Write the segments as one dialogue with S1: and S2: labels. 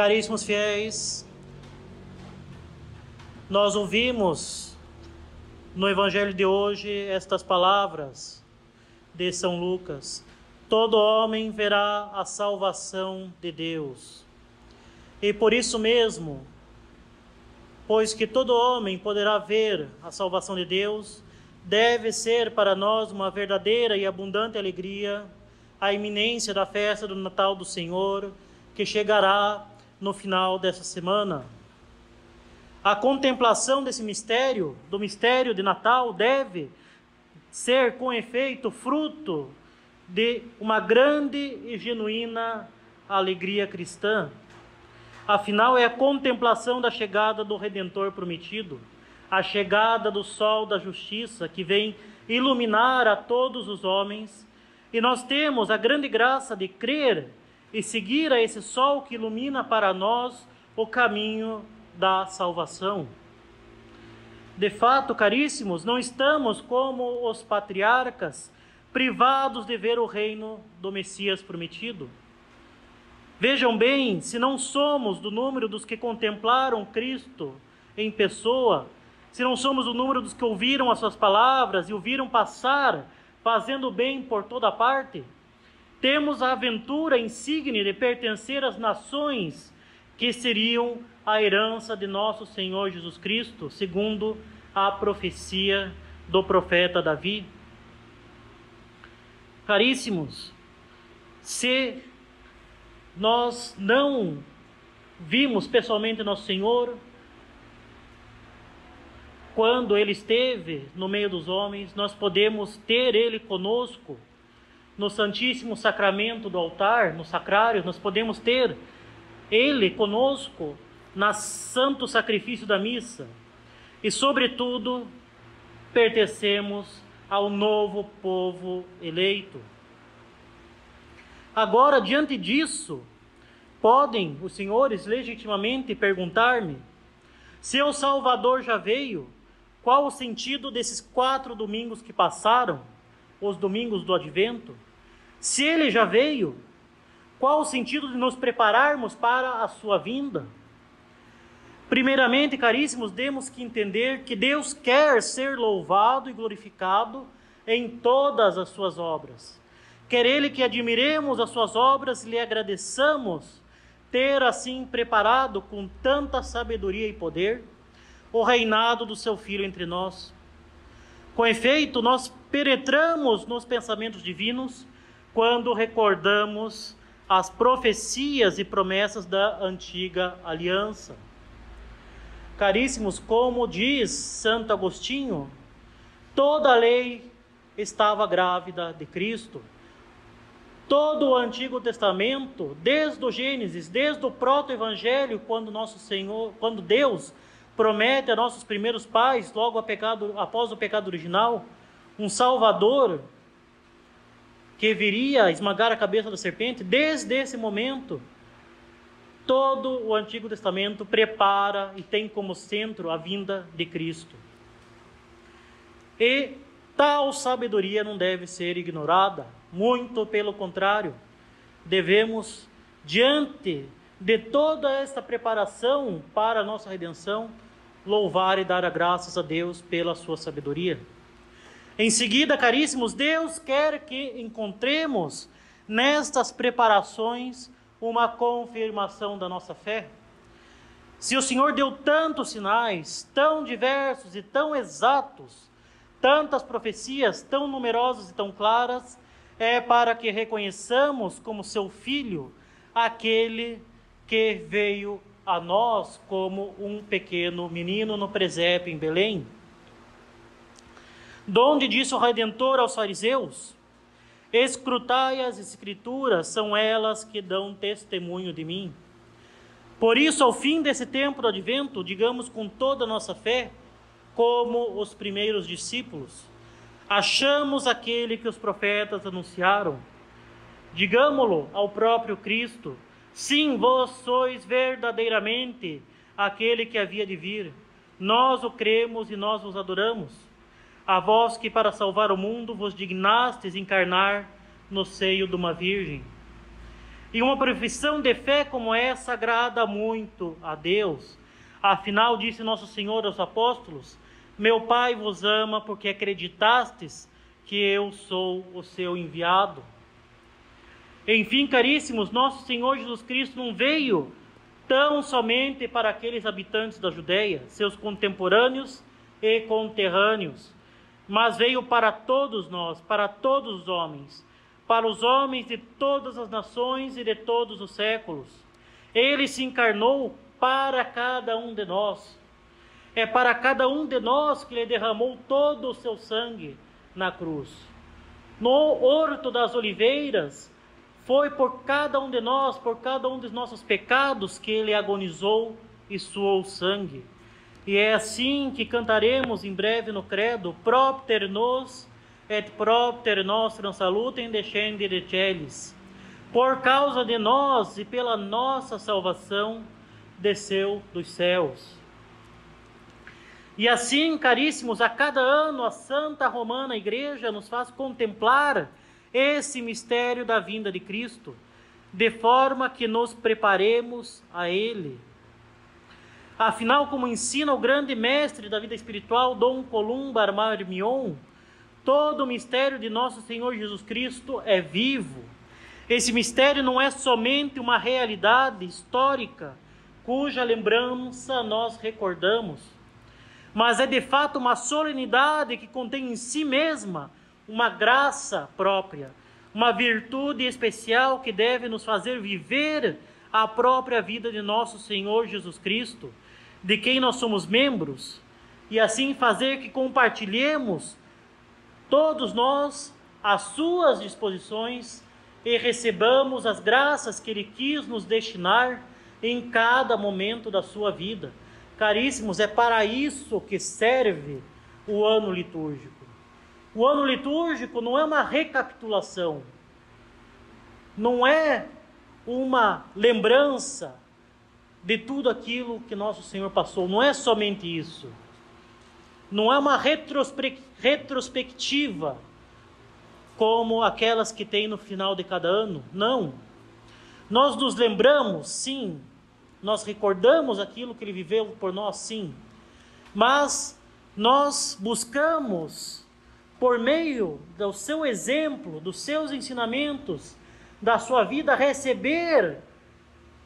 S1: Caríssimos fiéis, nós ouvimos no Evangelho de hoje estas palavras de São Lucas: Todo homem verá a salvação de Deus. E por isso mesmo, pois que todo homem poderá ver a salvação de Deus, deve ser para nós uma verdadeira e abundante alegria a iminência da festa do Natal do Senhor, que chegará no final dessa semana. A contemplação desse mistério, do mistério de Natal, deve ser com efeito fruto de uma grande e genuína alegria cristã. Afinal, é a contemplação da chegada do Redentor prometido, a chegada do sol da justiça que vem iluminar a todos os homens, e nós temos a grande graça de crer e seguir a esse sol que ilumina para nós o caminho da salvação. De fato, caríssimos, não estamos como os patriarcas privados de ver o reino do Messias prometido. Vejam bem, se não somos do número dos que contemplaram Cristo em pessoa, se não somos do número dos que ouviram as suas palavras e o viram passar, fazendo bem por toda parte, temos a aventura insigne de pertencer às nações que seriam a herança de nosso Senhor Jesus Cristo, segundo a profecia do profeta Davi. Caríssimos, se nós não vimos pessoalmente nosso Senhor, quando ele esteve no meio dos homens, nós podemos ter ele conosco no Santíssimo Sacramento do altar, no sacrário, nós podemos ter Ele conosco no santo sacrifício da missa. E, sobretudo, pertencemos ao novo povo eleito. Agora, diante disso, podem os senhores legitimamente perguntar-me: se o Salvador já veio, qual o sentido desses quatro domingos que passaram, os domingos do advento? Se ele já veio, qual o sentido de nos prepararmos para a sua vinda? Primeiramente, caríssimos, temos que entender que Deus quer ser louvado e glorificado em todas as suas obras. Quer Ele que admiremos as suas obras e lhe agradeçamos ter assim preparado com tanta sabedoria e poder o reinado do seu Filho entre nós. Com efeito, nós penetramos nos pensamentos divinos quando recordamos as profecias e promessas da antiga aliança. Caríssimos, como diz Santo Agostinho, toda a lei estava grávida de Cristo. Todo o Antigo Testamento, desde o Gênesis, desde o proto-evangelho, quando nosso Senhor, quando Deus promete a nossos primeiros pais, logo pecado, após o pecado original, um Salvador que viria esmagar a cabeça da serpente, desde esse momento, todo o Antigo Testamento prepara e tem como centro a vinda de Cristo. E tal sabedoria não deve ser ignorada, muito pelo contrário, devemos, diante de toda esta preparação para a nossa redenção, louvar e dar graças a Deus pela sua sabedoria. Em seguida, caríssimos, Deus quer que encontremos nestas preparações uma confirmação da nossa fé. Se o Senhor deu tantos sinais, tão diversos e tão exatos, tantas profecias tão numerosas e tão claras, é para que reconheçamos como seu filho aquele que veio a nós como um pequeno menino no presépio em Belém. Donde disse o Redentor aos fariseus: Escrutai as Escrituras, são elas que dão testemunho de mim. Por isso, ao fim desse tempo do advento, digamos com toda a nossa fé, como os primeiros discípulos, achamos aquele que os profetas anunciaram. Digamo-lo ao próprio Cristo: Sim, vós sois verdadeiramente aquele que havia de vir. Nós o cremos e nós os adoramos a vós que para salvar o mundo vos dignastes encarnar no seio de uma virgem. E uma profissão de fé como essa agrada muito a Deus. Afinal, disse nosso Senhor aos apóstolos: Meu Pai vos ama porque acreditastes que eu sou o seu enviado. Enfim, caríssimos, nosso Senhor Jesus Cristo não veio tão somente para aqueles habitantes da Judéia, seus contemporâneos e conterrâneos, mas veio para todos nós, para todos os homens, para os homens de todas as nações e de todos os séculos. Ele se encarnou para cada um de nós. É para cada um de nós que ele derramou todo o seu sangue na cruz. No Horto das Oliveiras, foi por cada um de nós, por cada um dos nossos pecados, que ele agonizou e suou sangue. E é assim que cantaremos em breve no credo: Propter nos et propter nostram salutem descende de celis. Por causa de nós e pela nossa salvação, desceu dos céus. E assim, caríssimos, a cada ano a Santa Romana Igreja nos faz contemplar esse mistério da vinda de Cristo, de forma que nos preparemos a Ele. Afinal, como ensina o grande mestre da vida espiritual, Dom Columba Armarmion, todo o mistério de nosso Senhor Jesus Cristo é vivo. Esse mistério não é somente uma realidade histórica, cuja lembrança nós recordamos, mas é de fato uma solenidade que contém em si mesma uma graça própria, uma virtude especial que deve nos fazer viver a própria vida de nosso Senhor Jesus Cristo, de quem nós somos membros, e assim fazer que compartilhemos todos nós as suas disposições e recebamos as graças que Ele quis nos destinar em cada momento da sua vida. Caríssimos, é para isso que serve o ano litúrgico. O ano litúrgico não é uma recapitulação, não é uma lembrança de tudo aquilo que nosso Senhor passou, não é somente isso. Não é uma retrospectiva como aquelas que tem no final de cada ano, não. Nós nos lembramos, sim, nós recordamos aquilo que ele viveu por nós, sim, mas nós buscamos por meio do seu exemplo, dos seus ensinamentos, da sua vida, receber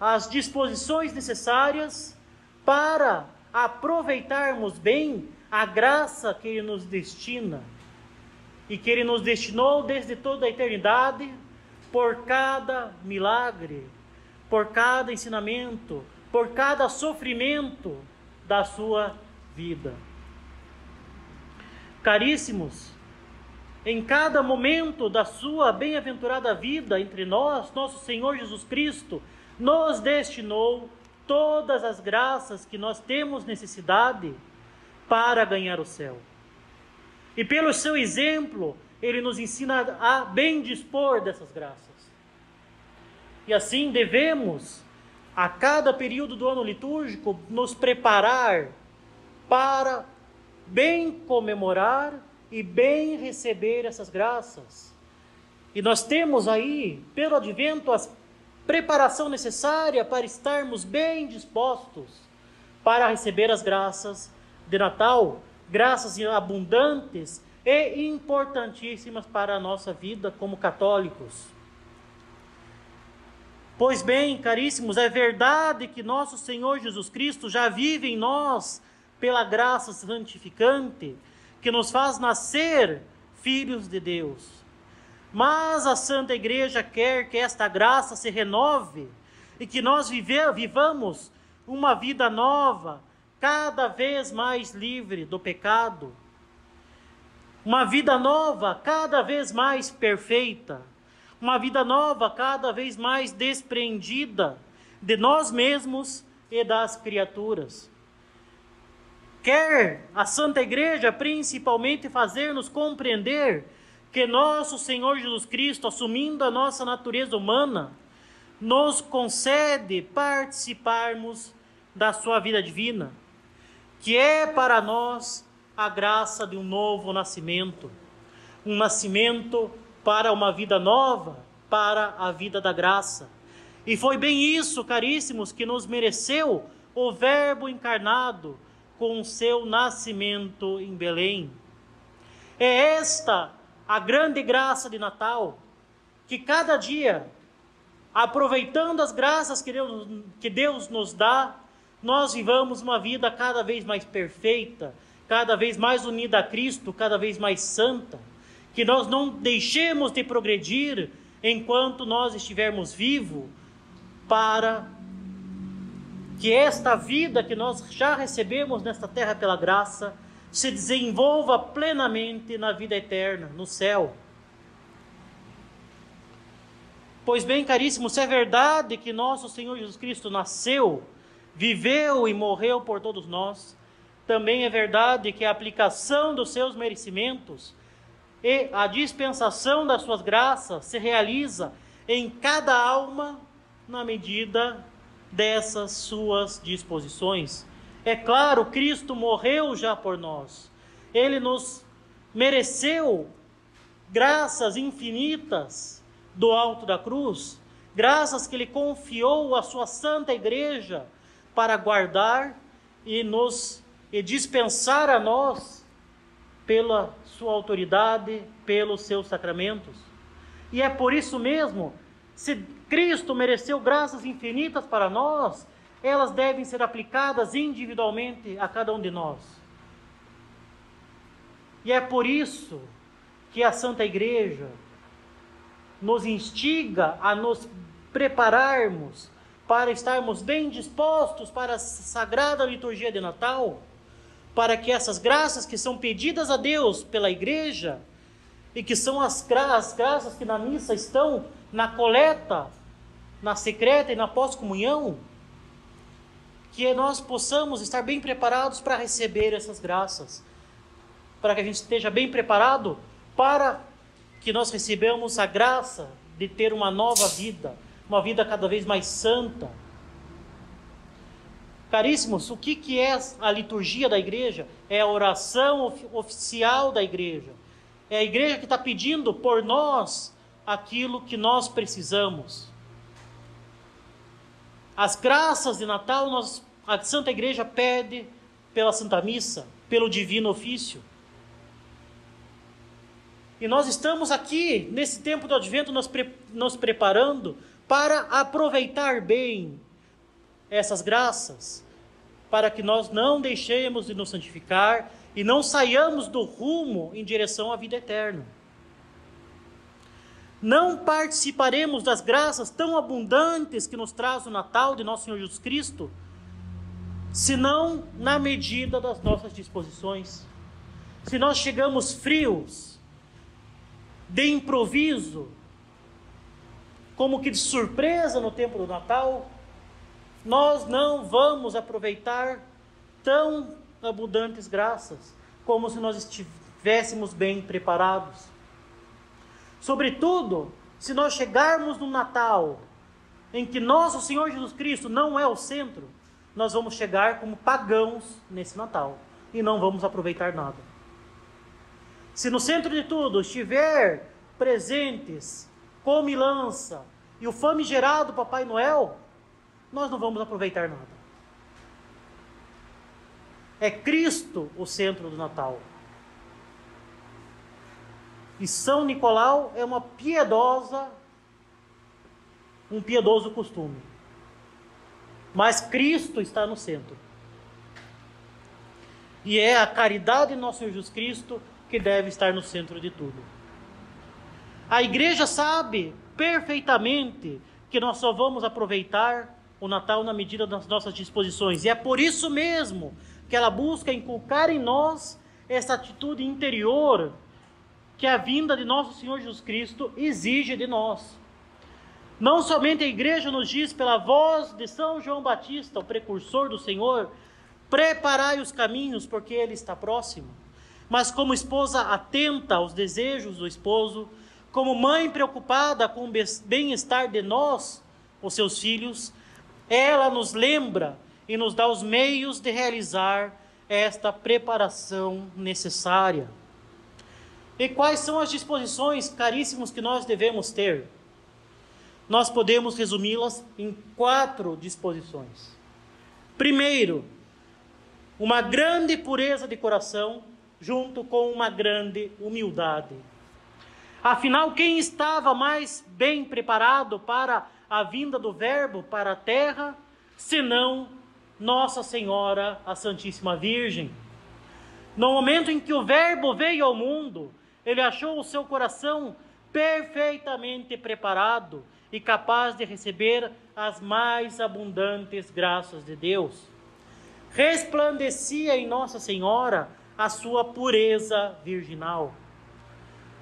S1: as disposições necessárias para aproveitarmos bem a graça que Ele nos destina e que Ele nos destinou desde toda a eternidade por cada milagre, por cada ensinamento, por cada sofrimento da sua vida. Caríssimos, em cada momento da sua bem-aventurada vida entre nós, nosso Senhor Jesus Cristo nos destinou todas as graças que nós temos necessidade para ganhar o céu. E pelo seu exemplo, ele nos ensina a bem dispor dessas graças. E assim devemos, a cada período do ano litúrgico, nos preparar para bem comemorar e bem receber essas graças. E nós temos aí, pelo advento, a preparação necessária para estarmos bem dispostos para receber as graças de Natal, graças abundantes e importantíssimas para a nossa vida como católicos. Pois bem, caríssimos, é verdade que nosso Senhor Jesus Cristo já vive em nós pela graça santificante que nos faz nascer filhos de Deus. Mas a Santa Igreja quer que esta graça se renove e que nós vive, vivamos uma vida nova, cada vez mais livre do pecado. Uma vida nova, cada vez mais perfeita. Uma vida nova, cada vez mais despreendida de nós mesmos e das criaturas. Quer a Santa Igreja principalmente fazer-nos compreender que nosso Senhor Jesus Cristo, assumindo a nossa natureza humana, nos concede participarmos da sua vida divina, que é para nós a graça de um novo nascimento, um nascimento para uma vida nova, para a vida da graça, E foi bem isso, caríssimos, que nos mereceu o Verbo encarnado com o seu nascimento em Belém. É esta a grande graça de Natal, que cada dia, aproveitando as graças que Deus, que Deus nos dá, nós vivamos uma vida cada vez mais perfeita, cada vez mais unida a Cristo, cada vez mais santa, que nós não deixemos de progredir enquanto nós estivermos vivos, para que esta vida que nós já recebemos nesta terra pela graça se desenvolva plenamente na vida eterna, no céu. Pois bem, caríssimo, se é verdade que nosso Senhor Jesus Cristo nasceu, viveu e morreu por todos nós, também é verdade que a aplicação dos seus merecimentos e a dispensação das suas graças se realiza em cada alma na medida dessas suas disposições. É claro, Cristo morreu já por nós. Ele nos mereceu graças infinitas do alto da cruz, graças que ele confiou à sua santa igreja para guardar e nos e dispensar a nós pela sua autoridade, pelos seus sacramentos. E é por isso mesmo, se Cristo mereceu graças infinitas para nós, elas devem ser aplicadas individualmente a cada um de nós. E é por isso que a Santa Igreja nos instiga a nos prepararmos para estarmos bem dispostos para a sagrada liturgia de Natal, para que essas graças que são pedidas a Deus pela igreja e que são as, as graças que na missa estão na coleta, na secreta e na pós-comunhão, que nós possamos estar bem preparados para receber essas graças, para que a gente esteja bem preparado para que nós recebamos a graça de ter uma nova vida, uma vida cada vez mais santa. Caríssimos, o que, que é a liturgia da igreja? É a oração oficial da igreja. É a igreja que está pedindo por nós aquilo que nós precisamos. As graças de Natal, nós, a Santa Igreja pede pela Santa Missa, pelo Divino Ofício. E nós estamos aqui, nesse tempo do Advento, nos, pre nos preparando para aproveitar bem essas graças, para que nós não deixemos de nos santificar e não saiamos do rumo em direção à vida eterna não participaremos das graças tão abundantes que nos traz o Natal de nosso Senhor Jesus Cristo, senão na medida das nossas disposições. Se nós chegamos frios, de improviso, como que de surpresa no tempo do Natal, nós não vamos aproveitar tão abundantes graças como se nós estivéssemos bem preparados. Sobretudo, se nós chegarmos no Natal em que nosso Senhor Jesus Cristo não é o centro, nós vamos chegar como pagãos nesse Natal e não vamos aproveitar nada. Se no centro de tudo estiver presentes comilança e o famigerado Papai Noel, nós não vamos aproveitar nada. É Cristo o centro do Natal. E São Nicolau é uma piedosa, um piedoso costume. Mas Cristo está no centro. E é a caridade de nosso Senhor Jesus Cristo que deve estar no centro de tudo. A igreja sabe perfeitamente que nós só vamos aproveitar o Natal na medida das nossas disposições. E é por isso mesmo que ela busca inculcar em nós essa atitude interior que a vinda de nosso Senhor Jesus Cristo exige de nós. Não somente a igreja nos diz pela voz de São João Batista, o precursor do Senhor, preparai os caminhos porque ele está próximo, mas como esposa atenta aos desejos do esposo, como mãe preocupada com o bem-estar de nós, os seus filhos, ela nos lembra e nos dá os meios de realizar esta preparação necessária. E quais são as disposições caríssimos que nós devemos ter? nós podemos resumi-las em quatro disposições. Primeiro, uma grande pureza de coração, junto com uma grande humildade. Afinal, quem estava mais bem preparado para a vinda do Verbo para a terra, senão Nossa Senhora, a Santíssima Virgem? No momento em que o Verbo veio ao mundo, ele achou o seu coração perfeitamente preparado e capaz de receber as mais abundantes graças de Deus. Resplandecia em Nossa Senhora a sua pureza virginal.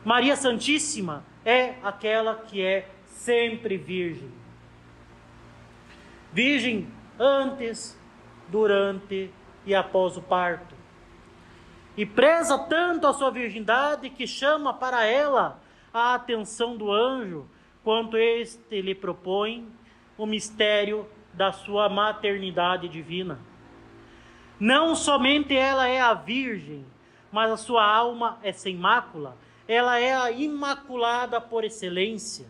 S1: Maria Santíssima é aquela que é sempre virgem. Virgem antes, durante e após o parto. E preza tanto a sua virgindade que chama para ela a atenção do anjo, quanto este lhe propõe o mistério da sua maternidade divina. Não somente ela é a virgem, mas a sua alma é sem mácula, ela é a imaculada por excelência,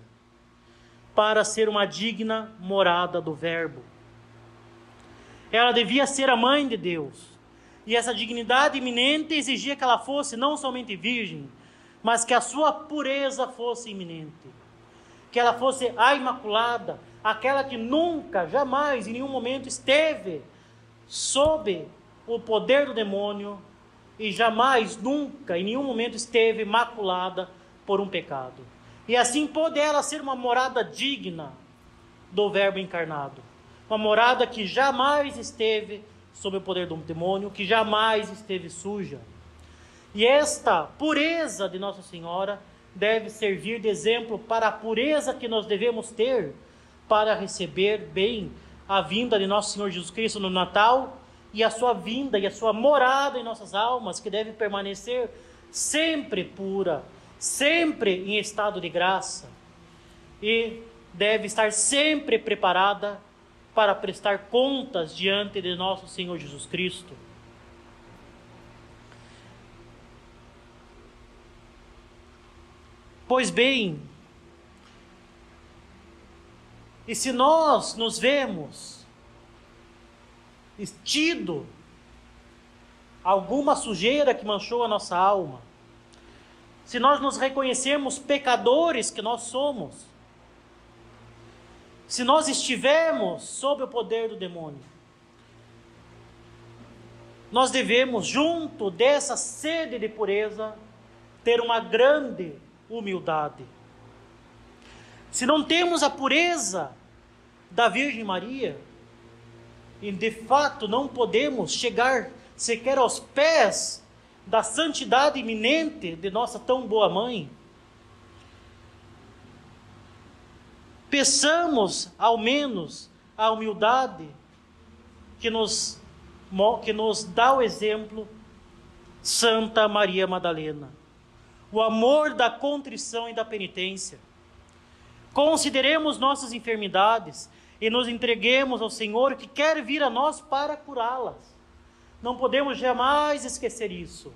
S1: para ser uma digna morada do Verbo. Ela devia ser a mãe de Deus, e essa dignidade iminente exigia que ela fosse não somente virgem, mas que a sua pureza fosse iminente. Que ela fosse a imaculada, aquela que nunca, jamais, em nenhum momento esteve sob o poder do demônio e jamais, nunca, em nenhum momento esteve maculada por um pecado. E assim pôde ela ser uma morada digna do Verbo encarnado. Uma morada que jamais esteve sob o poder do demônio, que jamais esteve suja. E esta pureza de Nossa Senhora deve servir de exemplo para a pureza que nós devemos ter para receber bem a vinda de Nosso Senhor Jesus Cristo no Natal e a sua vinda e a sua morada em nossas almas, que deve permanecer sempre pura, sempre em estado de graça e deve estar sempre preparada para prestar contas diante de nosso Senhor Jesus Cristo. Pois bem, e se nós nos vemos tido alguma sujeira que manchou a nossa alma, se nós nos reconhecemos pecadores que nós somos, se nós estivermos sob o poder do demônio, nós devemos, junto dessa sede de pureza, ter uma grande humildade. Se não temos a pureza da Virgem Maria, e de fato não podemos chegar sequer aos pés da santidade iminente de nossa tão boa mãe, peçamos ao menos a humildade que nos, que nos dá o exemplo Santa Maria Madalena o amor da contrição e da penitência. Consideremos nossas enfermidades e nos entreguemos ao Senhor que quer vir a nós para curá-las. Não podemos jamais esquecer isso.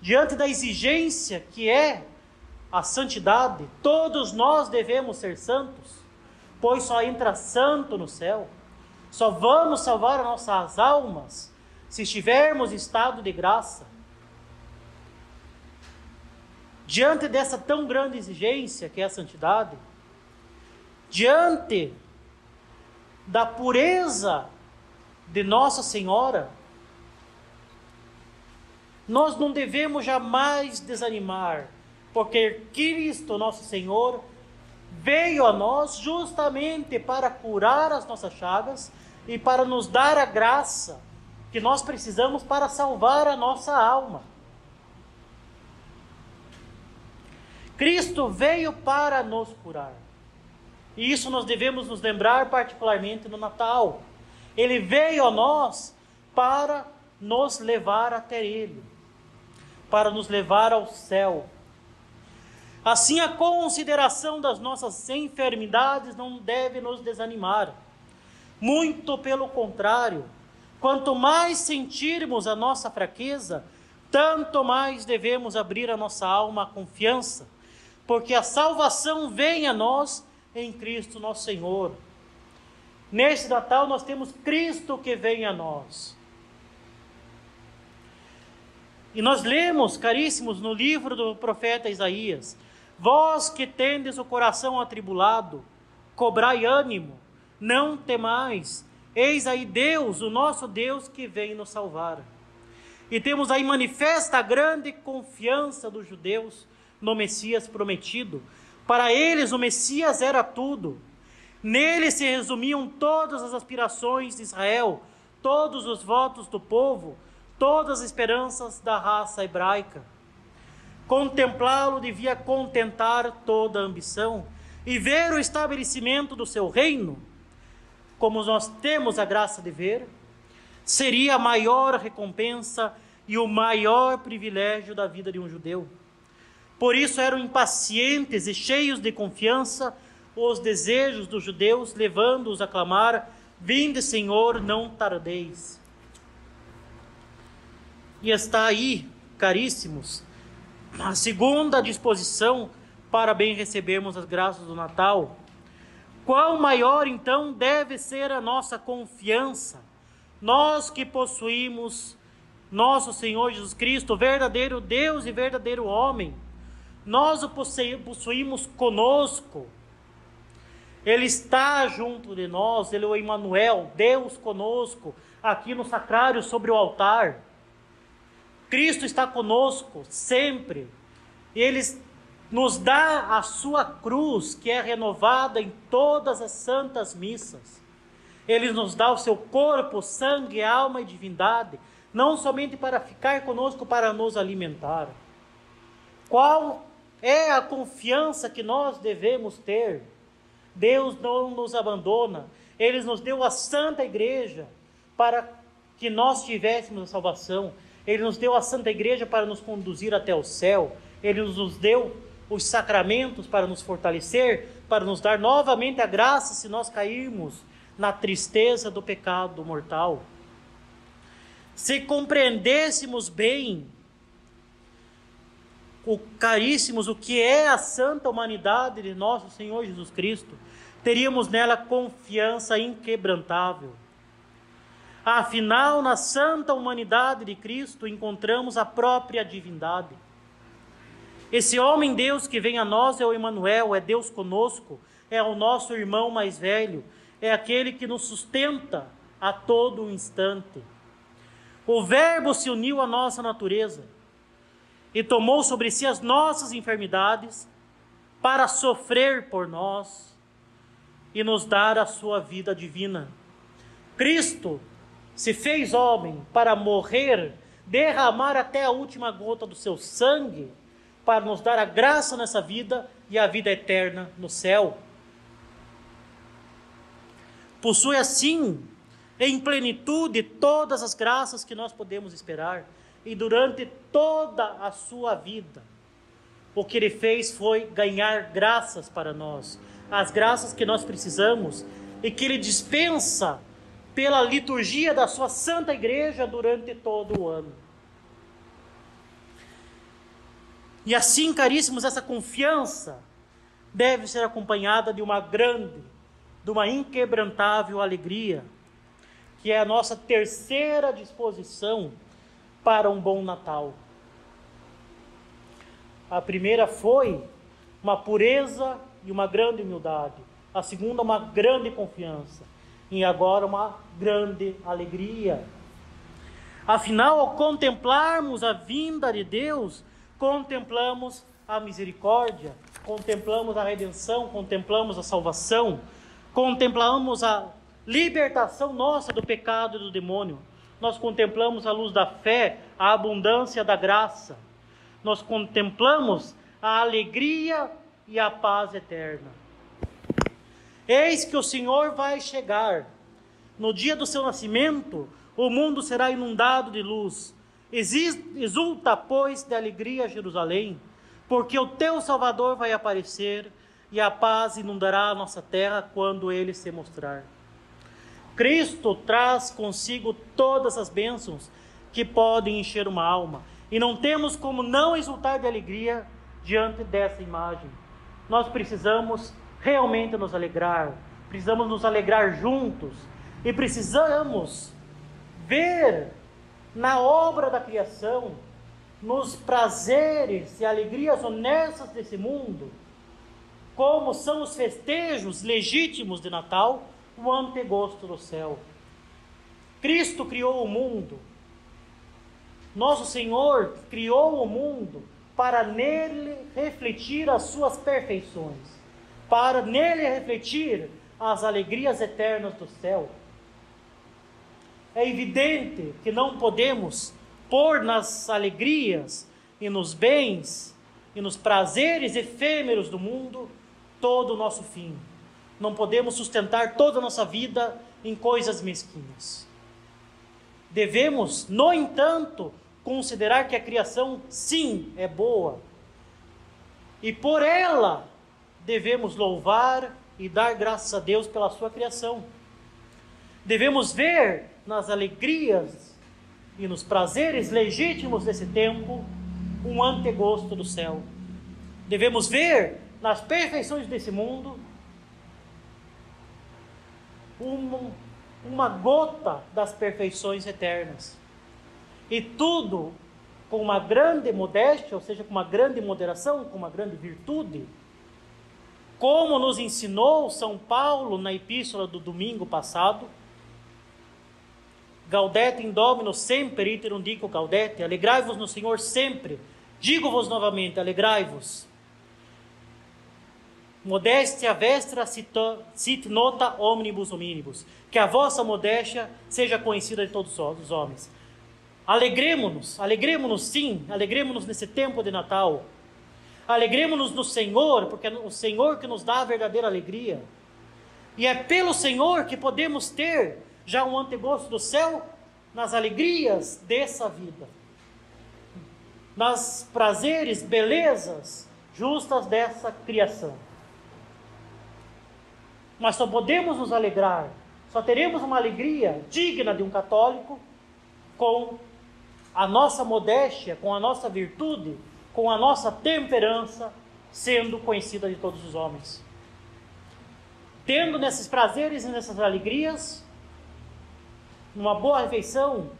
S1: Diante da exigência que é a santidade, todos nós devemos ser santos, pois só entra santo no céu. Só vamos salvar as nossas almas se estivermos em estado de graça diante dessa tão grande exigência que é a santidade, diante da pureza de Nossa Senhora, nós não devemos jamais desanimar, porque Cristo, nosso Senhor, veio a nós justamente para curar as nossas chagas e para nos dar a graça que nós precisamos para salvar a nossa alma. Cristo veio para nos curar. E isso nós devemos nos lembrar particularmente no Natal. Ele veio a nós para nos levar até Ele, para nos levar ao céu. Assim, a consideração das nossas enfermidades não deve nos desanimar. Muito pelo contrário, quanto mais sentirmos a nossa fraqueza, tanto mais devemos abrir a nossa alma à confiança porque a salvação vem a nós em Cristo nosso Senhor. Nesse Natal nós temos Cristo que vem a nós. E nós lemos, caríssimos, no livro do profeta Isaías: Vós que tendes o coração atribulado, cobrai ânimo, não temais, eis aí Deus, o nosso Deus, que vem nos salvar. E temos aí manifesta a grande confiança dos judeus no Messias prometido. Para eles, o Messias era tudo. Nele se resumiam todas as aspirações de Israel, todos os votos do povo, todas as esperanças da raça hebraica. Contemplá-lo devia contentar toda a ambição e ver o estabelecimento do seu reino, como nós temos a graça de ver, seria a maior recompensa e o maior privilégio da vida de um judeu. Por isso eram impacientes e cheios de confiança os desejos dos judeus, levando-os a clamar: Vinde, Senhor, não tardeis. E está aí, caríssimos, a segunda disposição para bem recebermos as graças do Natal. Qual maior então deve ser a nossa confiança? Nós que possuímos nosso Senhor Jesus Cristo, verdadeiro Deus e verdadeiro homem, nós o possuímos conosco. Ele está junto de nós, ele é o Emmanuel, Deus conosco, aqui no sacrário sobre o altar. Cristo está conosco sempre. Ele nos dá a sua cruz, que é renovada em todas as santas missas. Ele nos dá o seu corpo, sangue, alma e divindade, não somente para ficar conosco, para nos alimentar. Qual é a confiança que nós devemos ter? Deus não nos abandona, Ele nos deu a Santa Igreja para que nós tivéssemos a salvação, Ele nos deu a Santa Igreja para nos conduzir até o céu, Ele nos deu os sacramentos para nos fortalecer, para nos dar novamente a graça se nós cairmos na tristeza do pecado mortal. Se compreendêssemos bem, o caríssimos, o que é a santa humanidade de nosso Senhor Jesus Cristo, teríamos nela confiança inquebrantável. Afinal, na santa humanidade de Cristo encontramos a própria divindade. Esse homem Deus que vem a nós é o Emanuel, é Deus conosco, é o nosso irmão mais velho, é aquele que nos sustenta a todo instante. O Verbo se uniu à nossa natureza e tomou sobre si as nossas enfermidades para sofrer por nós e nos dar a sua vida divina. Cristo se fez homem para morrer, derramar até a última gota do seu sangue para nos dar a graça nessa vida e a vida eterna no céu. Possui assim, em plenitude, todas as graças que nós podemos esperar, e durante toda a sua vida, o que ele fez foi ganhar graças para nós, as graças que nós precisamos e que ele dispensa pela liturgia da sua santa igreja durante todo o ano. E assim, caríssimos, essa confiança deve ser acompanhada de uma grande, de uma inquebrantável alegria, que é a nossa terceira disposição para um bom Natal. A primeira foi uma pureza e uma grande humildade. A segunda, uma grande confiança. E agora, uma grande alegria. Afinal, ao contemplarmos a vinda de Deus, contemplamos a misericórdia, contemplamos a redenção, contemplamos a salvação, contemplamos a libertação nossa do pecado e do demônio. Nós contemplamos a luz da fé, a abundância da graça. Nós contemplamos a alegria e a paz eterna. Eis que o Senhor vai chegar. No dia do seu nascimento, o mundo será inundado de luz Exulta, pois, de alegria, Jerusalém, porque o teu Salvador vai aparecer e a paz inundará a nossa terra quando ele se mostrar. Cristo traz consigo todas as bênçãos que podem encher uma alma, e não temos como não exultar de alegria diante dessa imagem. Nós precisamos realmente nos alegrar, precisamos nos alegrar juntos e precisamos ver na obra da criação, nos prazeres e alegrias honestas desse mundo, como são os festejos legítimos de Natal, o antegosto do céu. Cristo criou o mundo. Nosso Senhor criou o mundo para nele refletir as suas perfeições, para nele refletir as alegrias eternas do céu. É evidente que não podemos pôr nas alegrias e nos bens e nos prazeres efêmeros do mundo todo o nosso fim. Não podemos sustentar toda a nossa vida em coisas mesquinhas. Devemos, no entanto, considerar que a criação, sim, é boa. E por ela devemos louvar e dar graças a Deus pela sua criação. Devemos ver nas alegrias e nos prazeres legítimos desse tempo um antegosto do céu. Devemos ver nas perfeições desse mundo uma, uma gota das perfeições eternas. E tudo com uma grande modéstia, ou seja, com uma grande moderação, com uma grande virtude. Como nos ensinou São Paulo na epístola do domingo passado, Gaudete in Domino sempre iterum dico gaudete, alegrai-vos no Senhor sempre. Digo-vos novamente, alegrai-vos. Modéstia vestra sit nota omnibus hominibus. Que a vossa modéstia seja conhecida de todos os homens. Alegremos-nos, alegremos-nos sim, alegremos-nos nesse tempo de Natal. Alegremos-nos no Senhor, porque é o Senhor que nos dá a verdadeira alegria. E é pelo Senhor que podemos ter já um antegosto do céu nas alegrias dessa vida, nas prazeres, belezas justas dessa criação. Mas só podemos nos alegrar, só teremos uma alegria digna de um católico com a nossa modéstia, com a nossa virtude, com a nossa temperança sendo conhecida de todos os homens. Tendo nesses prazeres e nessas alegrias numa boa refeição,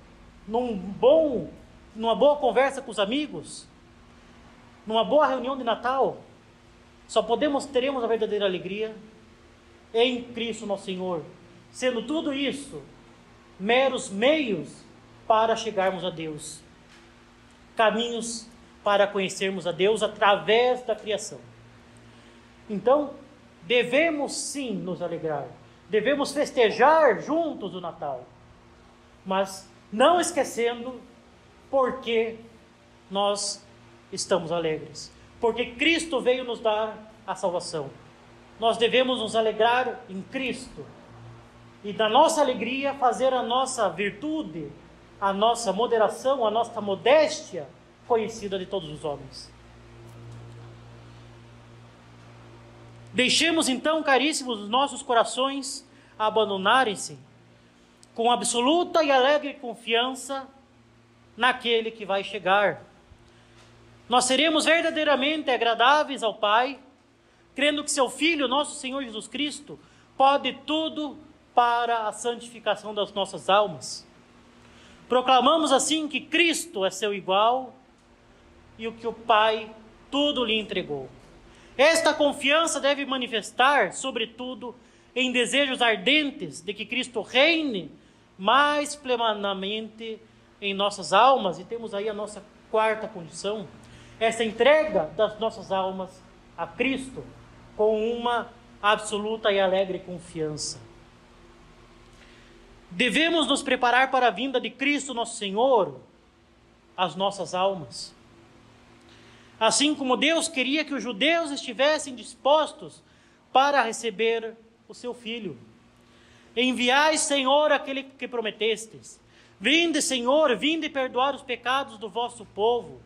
S1: num bom, numa boa conversa com os amigos, numa boa reunião de Natal, só podemos teremos a verdadeira alegria em Cristo nosso Senhor, sendo tudo isso meros meios para chegarmos a Deus, caminhos para conhecermos a Deus através da criação. Então, devemos sim nos alegrar, devemos festejar juntos o Natal mas não esquecendo porque nós estamos alegres. Porque Cristo veio nos dar a salvação. Nós devemos nos alegrar em Cristo. E da nossa alegria fazer a nossa virtude, a nossa moderação, a nossa modéstia conhecida de todos os homens. Deixemos então, caríssimos, os nossos corações abandonarem-se com absoluta e alegre confiança naquele que vai chegar. Nós seremos verdadeiramente agradáveis ao Pai, crendo que seu Filho, nosso Senhor Jesus Cristo, pode tudo para a santificação das nossas almas. Proclamamos assim que Cristo é seu igual e o que o Pai tudo lhe entregou. Esta confiança deve manifestar, sobretudo, em desejos ardentes de que Cristo reine mais plenamente em nossas almas, e temos aí a nossa quarta condição, essa entrega das nossas almas a Cristo com uma absoluta e alegre confiança. Devemos nos preparar para a vinda de Cristo nosso Senhor, as nossas almas. Assim como Deus queria que os judeus estivessem dispostos para receber o seu filho. Enviai, Senhor, aquele que prometestes. Vinde, Senhor, vinde perdoar os pecados do vosso povo.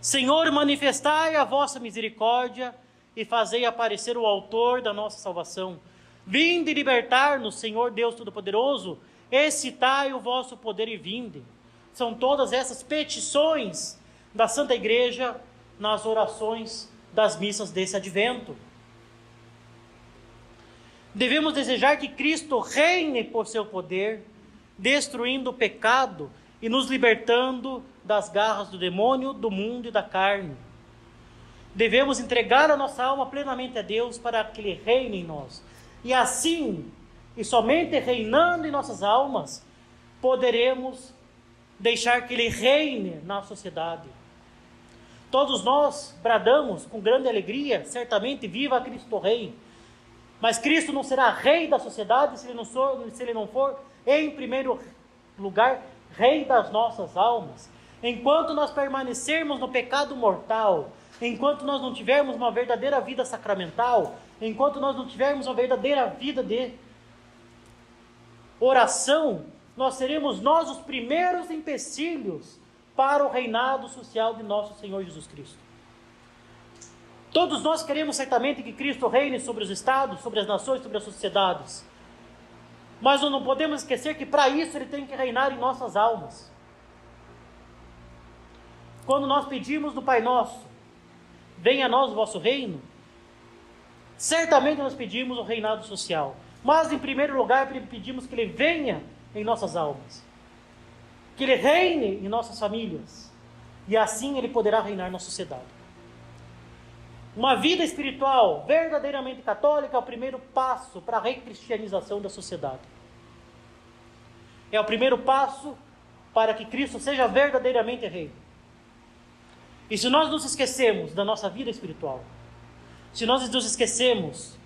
S1: Senhor, manifestai a vossa misericórdia e fazei aparecer o autor da nossa salvação. Vinde libertar-nos, Senhor Deus Todo-Poderoso, excitai o vosso poder e vinde. São todas essas petições da Santa Igreja nas orações das missas desse advento. Devemos desejar que Cristo reine por seu poder, destruindo o pecado e nos libertando das garras do demônio, do mundo e da carne. Devemos entregar a nossa alma plenamente a Deus para que Ele reine em nós. E assim, e somente reinando em nossas almas, poderemos deixar que Ele reine na sociedade. Todos nós bradamos com grande alegria, certamente, viva Cristo Rei. Mas Cristo não será rei da sociedade se ele não for, se ele não for em primeiro lugar, rei das nossas almas. Enquanto nós permanecermos no pecado mortal, enquanto nós não tivermos uma verdadeira vida sacramental, enquanto nós não tivermos uma verdadeira vida de oração, nós seremos nós os primeiros empecilhos para o reinado social de nosso Senhor Jesus Cristo. Todos nós queremos certamente que Cristo reine sobre os estados, sobre as nações, sobre as sociedades. Mas não podemos esquecer que para isso ele tem que reinar em nossas almas. Quando nós pedimos do Pai Nosso, venha a nós o vosso reino, certamente nós pedimos o reinado social. Mas em primeiro lugar pedimos que ele venha em nossas almas. Que ele reine em nossas famílias. E assim ele poderá reinar na sociedade. Uma vida espiritual verdadeiramente católica é o primeiro passo para a recristianização da sociedade. É o primeiro passo para que Cristo seja verdadeiramente rei. E se nós nos esquecemos da nossa vida espiritual, se nós nos esquecemos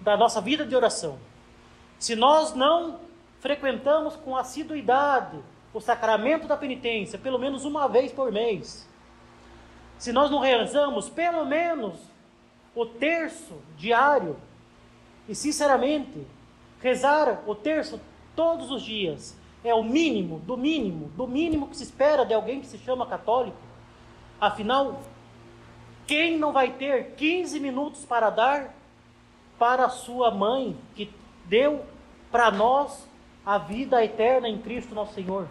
S1: da nossa vida de oração, se nós não frequentamos com assiduidade o sacramento da penitência, pelo menos uma vez por mês, se nós não rezamos pelo menos o terço diário, e sinceramente, rezar o terço todos os dias é o mínimo, do mínimo, do mínimo que se espera de alguém que se chama católico. Afinal, quem não vai ter 15 minutos para dar para a sua mãe, que deu para nós a vida eterna em Cristo nosso Senhor?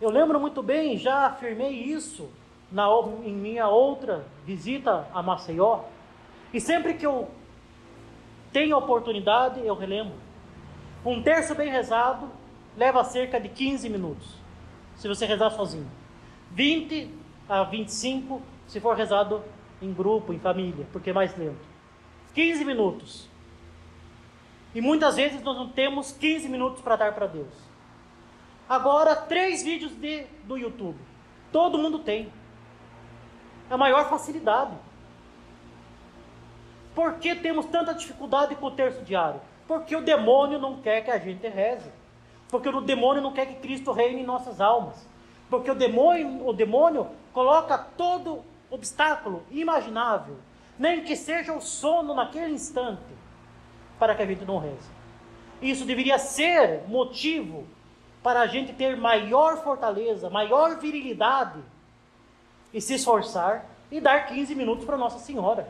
S1: Eu lembro muito bem, já afirmei isso na, em minha outra visita a Maceió. E sempre que eu tenho oportunidade, eu relembro. Um terço bem rezado leva cerca de 15 minutos, se você rezar sozinho. 20 a 25 se for rezado em grupo, em família, porque é mais lento. 15 minutos. E muitas vezes nós não temos 15 minutos para dar para Deus. Agora, três vídeos de, do YouTube. Todo mundo tem. É a maior facilidade. Por que temos tanta dificuldade com o terço diário? Porque o demônio não quer que a gente reze. Porque o demônio não quer que Cristo reine em nossas almas. Porque o demônio, o demônio coloca todo obstáculo imaginável, nem que seja o sono naquele instante, para que a gente não reze. Isso deveria ser motivo para a gente ter maior fortaleza, maior virilidade e se esforçar e dar 15 minutos para Nossa Senhora.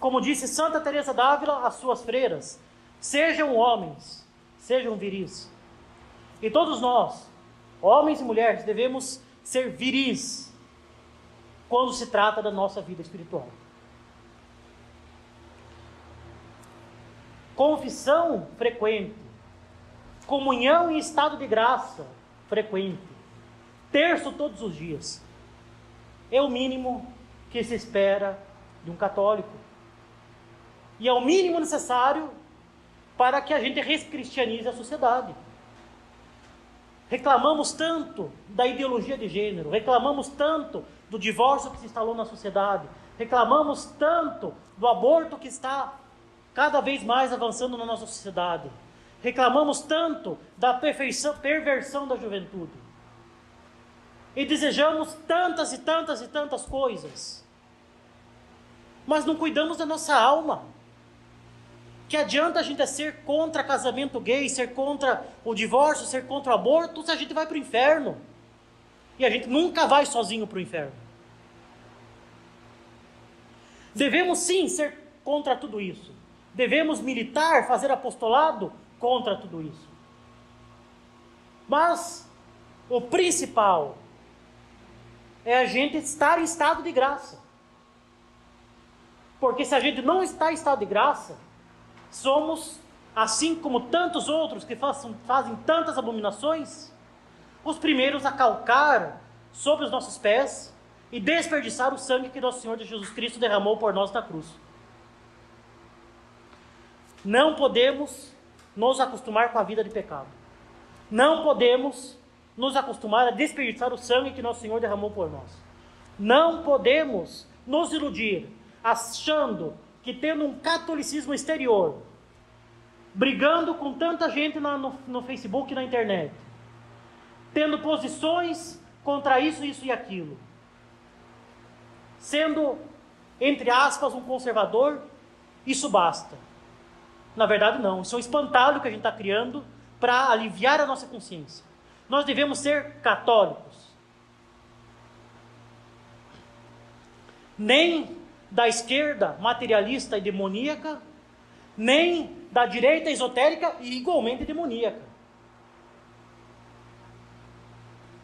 S1: Como disse Santa Teresa d'Ávila às suas freiras, sejam homens, sejam viris. E todos nós, homens e mulheres, devemos ser viris quando se trata da nossa vida espiritual. Confissão frequente, comunhão em estado de graça frequente, terço todos os dias. É o mínimo que se espera de um católico. E é o mínimo necessário para que a gente recristianize a sociedade. Reclamamos tanto da ideologia de gênero, reclamamos tanto do divórcio que se instalou na sociedade, reclamamos tanto do aborto que está cada vez mais avançando na nossa sociedade. Reclamamos tanto da perfeição, perversão da juventude. E desejamos tantas e tantas e tantas coisas. Mas não cuidamos da nossa alma. Que adianta a gente ser contra casamento gay, ser contra o divórcio, ser contra o aborto, se a gente vai para o inferno. E a gente nunca vai sozinho para o inferno. Devemos sim ser contra tudo isso. Devemos militar, fazer apostolado contra tudo isso. Mas o principal é a gente estar em estado de graça. Porque se a gente não está em estado de graça, somos, assim como tantos outros que façam, fazem tantas abominações, os primeiros a calcar sobre os nossos pés e desperdiçar o sangue que nosso Senhor Jesus Cristo derramou por nós na cruz. Não podemos nos acostumar com a vida de pecado. Não podemos nos acostumar a desperdiçar o sangue que nosso Senhor derramou por nós. Não podemos nos iludir achando que tendo um catolicismo exterior, brigando com tanta gente no, no, no Facebook e na internet, tendo posições contra isso, isso e aquilo, sendo, entre aspas, um conservador, isso basta. Na verdade, não. Isso é um espantalho que a gente está criando para aliviar a nossa consciência. Nós devemos ser católicos. Nem da esquerda materialista e demoníaca, nem da direita esotérica e igualmente demoníaca.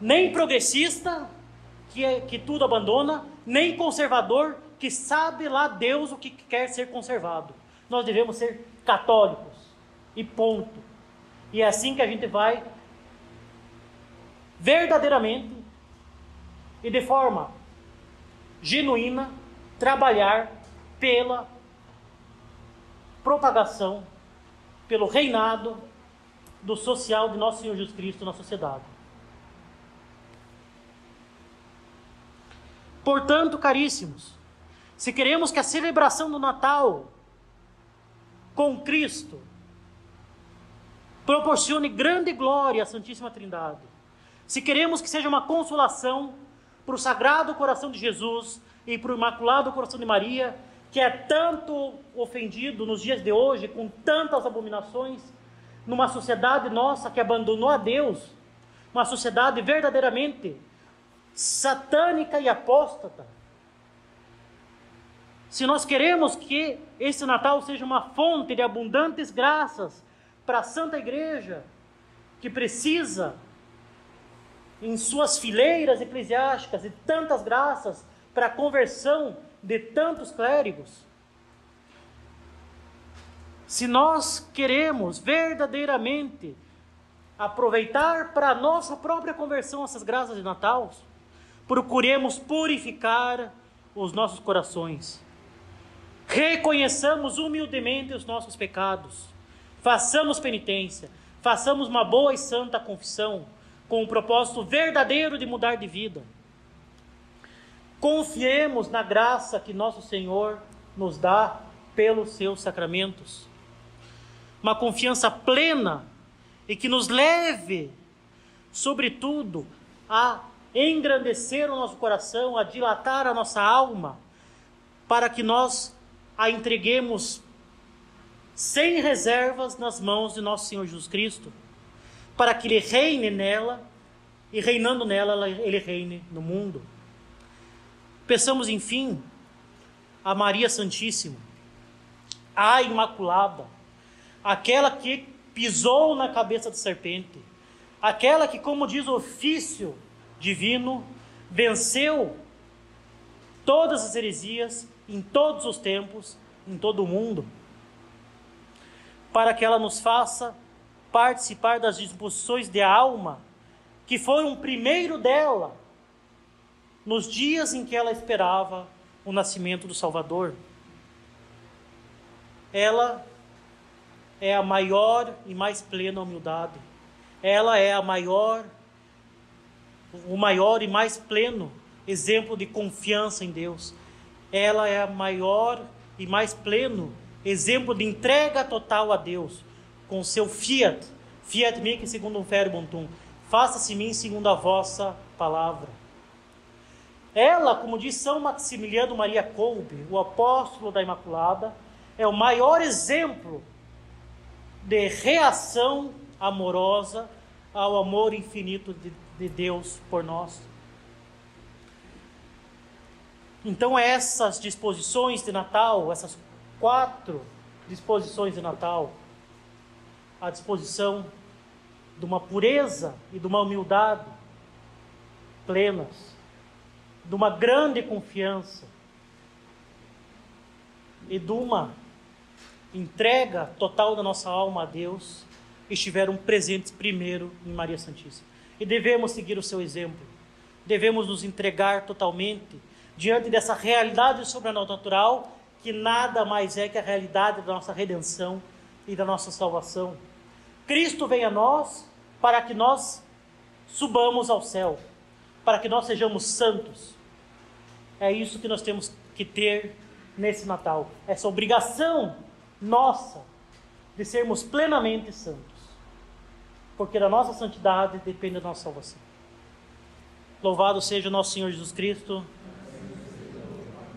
S1: Nem progressista, que, é, que tudo abandona, nem conservador, que sabe lá Deus o que quer ser conservado. Nós devemos ser católicos. E ponto. E é assim que a gente vai verdadeiramente e de forma genuína trabalhar pela propagação, pelo reinado do social de nosso Senhor Jesus Cristo na sociedade. Portanto, caríssimos, se queremos que a celebração do Natal com Cristo proporcione grande glória à Santíssima Trindade, se queremos que seja uma consolação para o Sagrado Coração de Jesus e para o Imaculado Coração de Maria, que é tanto ofendido nos dias de hoje, com tantas abominações, numa sociedade nossa que abandonou a Deus, uma sociedade verdadeiramente satânica e apóstata. Se nós queremos que esse Natal seja uma fonte de abundantes graças para a Santa Igreja, que precisa, em suas fileiras eclesiásticas, de tantas graças para a conversão de tantos clérigos. Se nós queremos verdadeiramente aproveitar para a nossa própria conversão essas graças de Natal, procuremos purificar os nossos corações. Reconheçamos humildemente os nossos pecados. Façamos penitência. Façamos uma boa e santa confissão com o propósito verdadeiro de mudar de vida. Confiemos na graça que nosso Senhor nos dá pelos seus sacramentos. Uma confiança plena e que nos leve, sobretudo, a engrandecer o nosso coração, a dilatar a nossa alma, para que nós a entreguemos sem reservas nas mãos de nosso Senhor Jesus Cristo, para que Ele reine nela e reinando nela, Ele reine no mundo. Peçamos, enfim, a Maria Santíssima, a Imaculada, aquela que pisou na cabeça da serpente, aquela que, como diz o ofício divino, venceu todas as heresias em todos os tempos, em todo o mundo, para que ela nos faça participar das disposições de alma, que foi um primeiro dela nos dias em que ela esperava o nascimento do Salvador. Ela é a maior e mais plena humildade. Ela é a maior, o maior e mais pleno exemplo de confiança em Deus. Ela é a maior e mais pleno exemplo de entrega total a Deus, com seu fiat, fiat mihi segundo um verbum faça-se mim segundo a vossa palavra. Ela, como diz São Maximiliano Maria Kolbe, o apóstolo da Imaculada, é o maior exemplo de reação amorosa ao amor infinito de, de Deus por nós. Então, essas disposições de Natal, essas quatro disposições de Natal, a disposição de uma pureza e de uma humildade plenas, de uma grande confiança, e de uma entrega total da nossa alma a Deus estiveram presentes primeiro em Maria Santíssima. E devemos seguir o seu exemplo. Devemos nos entregar totalmente diante dessa realidade sobrenatural que nada mais é que a realidade da nossa redenção e da nossa salvação. Cristo vem a nós para que nós subamos ao céu, para que nós sejamos santos. É isso que nós temos que ter nesse Natal, essa obrigação nossa de sermos plenamente santos. Porque da nossa santidade depende da nossa salvação. Louvado seja o nosso Senhor Jesus Cristo.